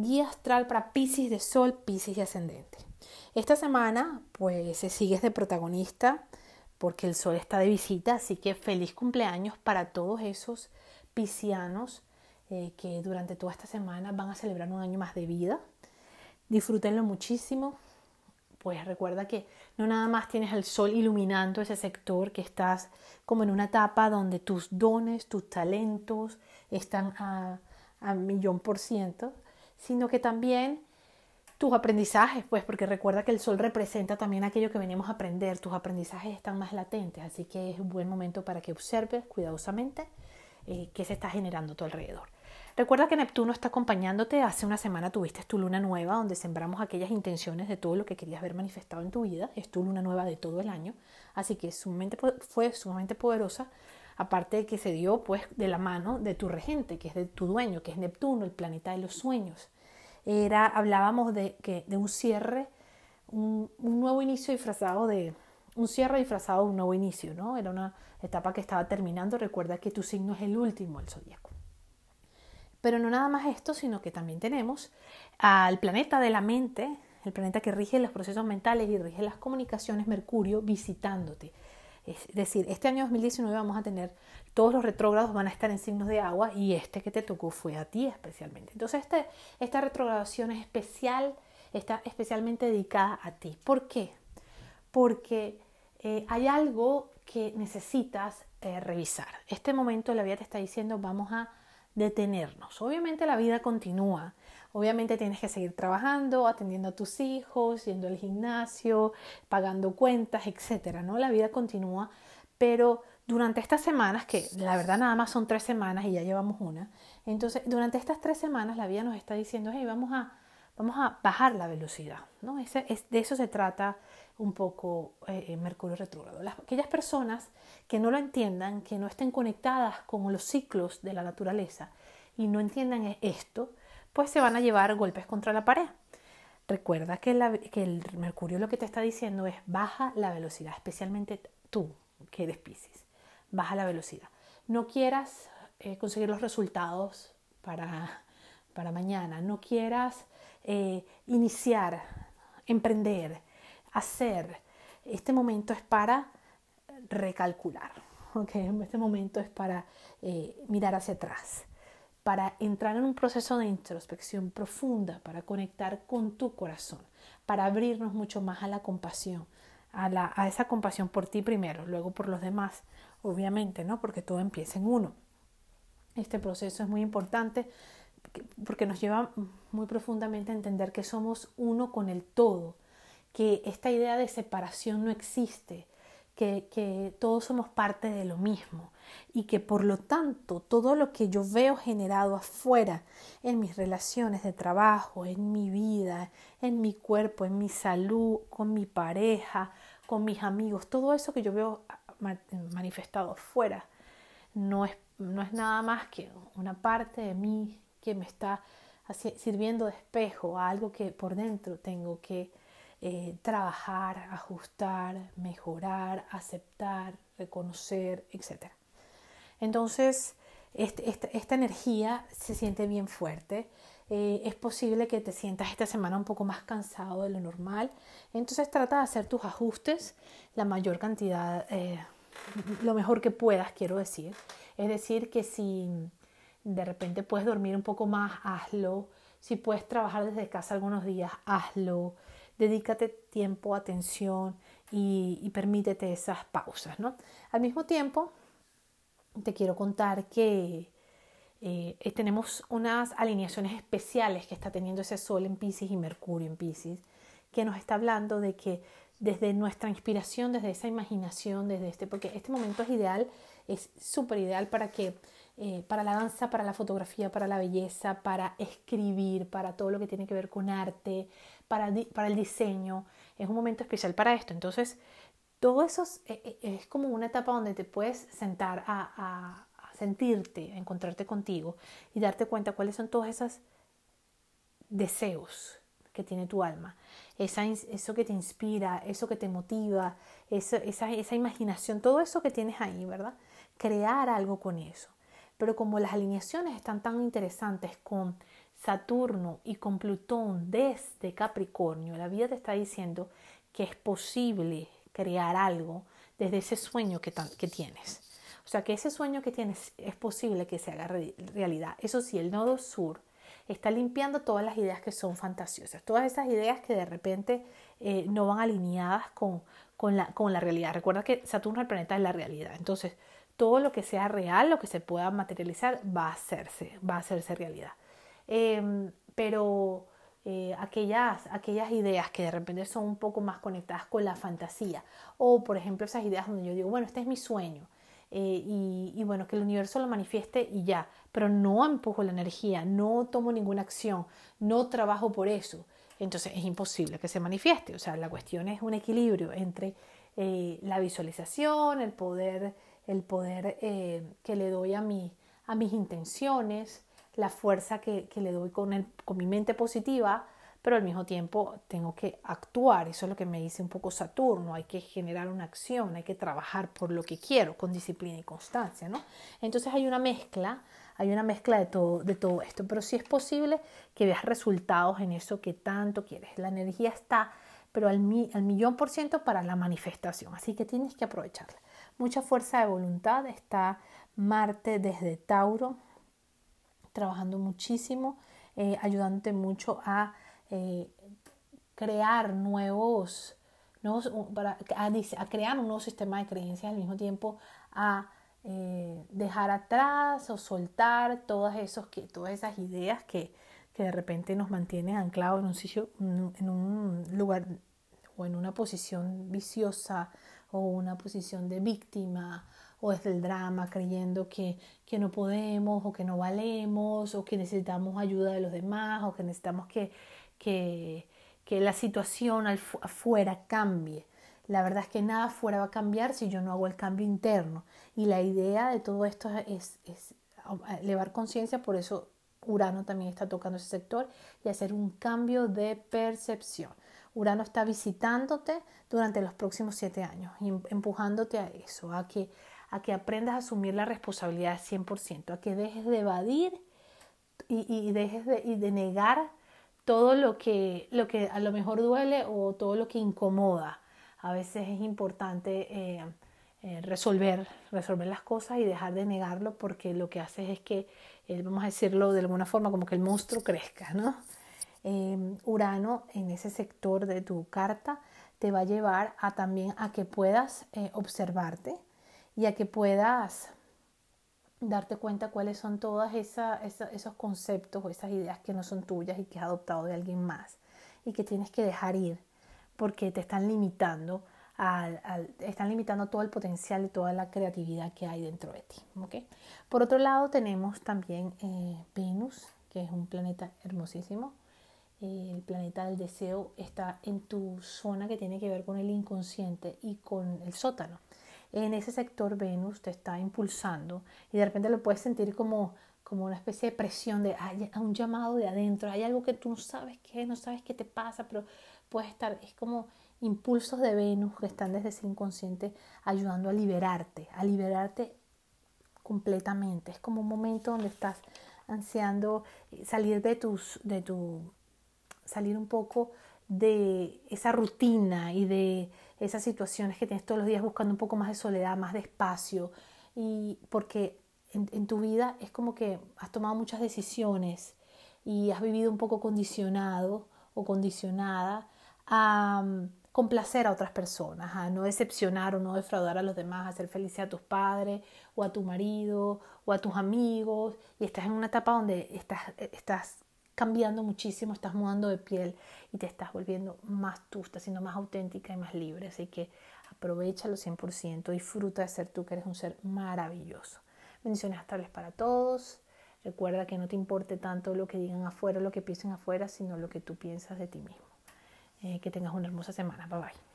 Guía astral para Pisces de Sol, Pisces y Ascendente. Esta semana, pues, sigues de protagonista porque el Sol está de visita, así que feliz cumpleaños para todos esos piscianos eh, que durante toda esta semana van a celebrar un año más de vida. Disfrútenlo muchísimo, pues recuerda que no nada más tienes el sol iluminando ese sector, que estás como en una etapa donde tus dones, tus talentos están a, a millón por ciento, sino que también tus aprendizajes, pues porque recuerda que el sol representa también aquello que venimos a aprender, tus aprendizajes están más latentes, así que es un buen momento para que observes cuidadosamente eh, qué se está generando a tu alrededor. Recuerda que Neptuno está acompañándote. Hace una semana tuviste tu luna nueva, donde sembramos aquellas intenciones de todo lo que querías ver manifestado en tu vida. Es tu luna nueva de todo el año. Así que fue sumamente poderosa. Aparte de que se dio pues de la mano de tu regente, que es de tu dueño, que es Neptuno, el planeta de los sueños. Era, hablábamos de, que, de un cierre, un, nuevo inicio disfrazado de, un cierre disfrazado de un nuevo inicio, ¿no? Era una etapa que estaba terminando. Recuerda que tu signo es el último el zodíaco. Pero no nada más esto, sino que también tenemos al planeta de la mente, el planeta que rige los procesos mentales y rige las comunicaciones, Mercurio, visitándote. Es decir, este año 2019 vamos a tener, todos los retrógrados van a estar en signos de agua y este que te tocó fue a ti especialmente. Entonces este, esta retrogradación es especial, está especialmente dedicada a ti. ¿Por qué? Porque eh, hay algo que necesitas eh, revisar. Este momento la vida te está diciendo vamos a detenernos. Obviamente la vida continúa. Obviamente tienes que seguir trabajando, atendiendo a tus hijos, yendo al gimnasio, pagando cuentas, etcétera, ¿no? La vida continúa, pero durante estas semanas, que la verdad nada más son tres semanas y ya llevamos una, entonces durante estas tres semanas la vida nos está diciendo, hey, vamos a, vamos a bajar la velocidad, ¿no? Ese, es, de eso se trata un poco eh, Mercurio retrógrado. aquellas personas que no lo entiendan, que no estén conectadas con los ciclos de la naturaleza y no entiendan esto, pues se van a llevar golpes contra la pared. Recuerda que, el Mercurio lo que te está diciendo es baja la velocidad, especialmente tú que eres Pisces, baja la velocidad. No quieras eh, conseguir los resultados para, para mañana, no quieras eh, iniciar, emprender, hacer. Este momento es para recalcular, ¿okay? este momento es para eh, mirar hacia atrás, para entrar en un proceso de introspección profunda, para conectar con tu corazón, para abrirnos mucho más a la compasión, a, esa compasión por ti primero, luego por los demás, obviamente, ¿no? Porque todo empieza en uno. Este proceso es muy importante porque nos lleva muy profundamente a entender que somos uno con el todo, que esta idea de separación no existe, que, todos somos parte de lo mismo y que por lo tanto todo lo que yo veo generado afuera en mis relaciones de trabajo, en mi vida, en mi cuerpo, en mi salud, con mi pareja, con mis amigos, todo eso que yo veo manifestado afuera no es, no es nada más que una parte de mí que me está sirviendo de espejo a algo que por dentro tengo que eh, trabajar, ajustar, mejorar, aceptar, reconocer, etc. Entonces, este, esta, energía se siente bien fuerte. Eh, es posible que te sientas esta semana un poco más cansado de lo normal. Entonces trata de hacer tus ajustes la mayor cantidad, eh, lo mejor que puedas, quiero decir. Es decir, que si de repente puedes dormir un poco más, hazlo. Si puedes trabajar desde casa algunos días, hazlo. Dedícate tiempo, atención y, permítete esas pausas. ¿no? Al mismo tiempo, te quiero contar que eh, eh, tenemos unas alineaciones especiales que está teniendo ese Sol en Pisces y Mercurio en Pisces, que nos está hablando de que desde nuestra inspiración, desde esa imaginación, desde este, porque este momento es ideal, es súper ideal para que eh, para la danza, para la fotografía, para la belleza, para escribir, para todo lo que tiene que ver con arte, para, el diseño. Es un momento especial para esto. Entonces, todo eso es, eh, eh, como una etapa donde te puedes sentar a, sentirte, a encontrarte contigo y darte cuenta cuáles son todos esos deseos que tiene tu alma, eso que te inspira, eso que te motiva, esa imaginación, todo eso que tienes ahí, ¿verdad? Crear algo con eso. Pero como las alineaciones están tan interesantes con Saturno y con Plutón desde Capricornio, la vida te está diciendo que es posible crear algo desde ese sueño que, tienes. O sea, que ese sueño que tienes es posible que se haga realidad. Eso sí, el nodo sur está limpiando todas las ideas que son fantasiosas, todas esas ideas que de repente eh, no van alineadas con, con, la, con la realidad. Recuerda que Saturno, el planeta, es la realidad. Entonces, todo lo que sea real, lo que se pueda materializar, va a hacerse, va a hacerse realidad. Em, pero eh, aquellas, aquellas ideas que de repente son un poco más conectadas con la fantasía, o por ejemplo esas ideas donde yo digo, bueno, este es mi sueño, eh, y, bueno, que el universo lo manifieste y ya, pero no empujo la energía, no tomo ninguna acción, no trabajo por eso, entonces es imposible que se manifieste. O sea, la cuestión es un equilibrio entre eh, la visualización, el poder, el poder que le doy a, mi, a mis intenciones, la fuerza que, que le doy con, el, con mi mente positiva, pero al mismo tiempo tengo que actuar. Eso es lo que me dice un poco Saturno. Hay que generar una acción, hay que trabajar por lo que quiero, con disciplina y constancia, ¿no? Entonces hay una mezcla, hay una mezcla de todo, de todo esto, pero sí es posible que veas resultados en eso que tanto quieres. La energía está, pero al, al millón por ciento para la manifestación, así que tienes que aprovecharla. Mucha fuerza de voluntad está Marte desde Tauro, trabajando muchísimo, eh, ayudándote mucho a eh, crear nuevos, nuevos para, a, crear un nuevo sistema de creencias al mismo tiempo a eh, dejar atrás o soltar todas, esos, que, todas esas ideas que, que de repente nos mantienen anclados en un sitio, en un lugar o en una posición viciosa o una posición de víctima o desde el drama creyendo que, que no podemos o que no valemos o que necesitamos ayuda de los demás o que necesitamos que, que, que la situación afuera cambie. La verdad es que nada afuera va a cambiar si yo no hago el cambio interno. Y la idea de todo esto es, es elevar conciencia, por eso Urano también está tocando ese sector y hacer un cambio de percepción. Urano está visitándote durante los próximos siete años, empujándote a eso, a que a que aprendas a asumir la responsabilidad 100%, a que dejes de evadir y, dejes de, negar todo lo que, lo que a lo mejor duele o todo lo que incomoda. A veces es importante eh, eh, resolver, resolver las cosas y dejar de negarlo porque lo que hace es que, eh, vamos a decirlo de alguna forma, como que el monstruo crezca, ¿no? Urano en ese sector de tu carta te va a llevar a también a que puedas observarte, y a que puedas darte cuenta cuáles son todos esos conceptos o esas ideas que no son tuyas y que has adoptado de alguien más y que tienes que dejar ir porque te están limitando al, están limitando todo el potencial y toda la creatividad que hay dentro de ti. ¿okay? Por otro lado tenemos también eh, Venus, que es un planeta hermosísimo. Eh, el planeta del deseo está en tu zona que tiene que ver con el inconsciente y con el sótano en ese sector Venus te está impulsando y de repente lo puedes sentir como, como una especie de presión de hay un llamado de adentro, hay algo que tú no sabes qué, no sabes qué te pasa, pero puede estar, es como impulsos de Venus que están desde ese inconsciente ayudando a liberarte, a liberarte completamente. Es como un momento donde estás ansiando salir de tus, de tu, salir un poco de esa rutina y de esas situaciones que tienes todos los días buscando un poco más de soledad, más de espacio, y porque en, tu vida es como que has tomado muchas decisiones y has vivido un poco condicionado o condicionada a complacer a otras personas, a no decepcionar o no defraudar a los demás, a hacer feliz a tus padres o a tu marido o a tus amigos y estás en una etapa donde estás, estás cambiando muchísimo, estás mudando de piel y te estás volviendo más tú, estás siendo más auténtica y más libre. Así que aprovechalo 100%, disfruta de ser tú, que eres un ser maravilloso. Bendiciones estables para todos. Recuerda que no te importe tanto lo que digan afuera, lo que piensen afuera, sino lo que tú piensas de ti mismo. Eh, que tengas una hermosa semana. Bye bye.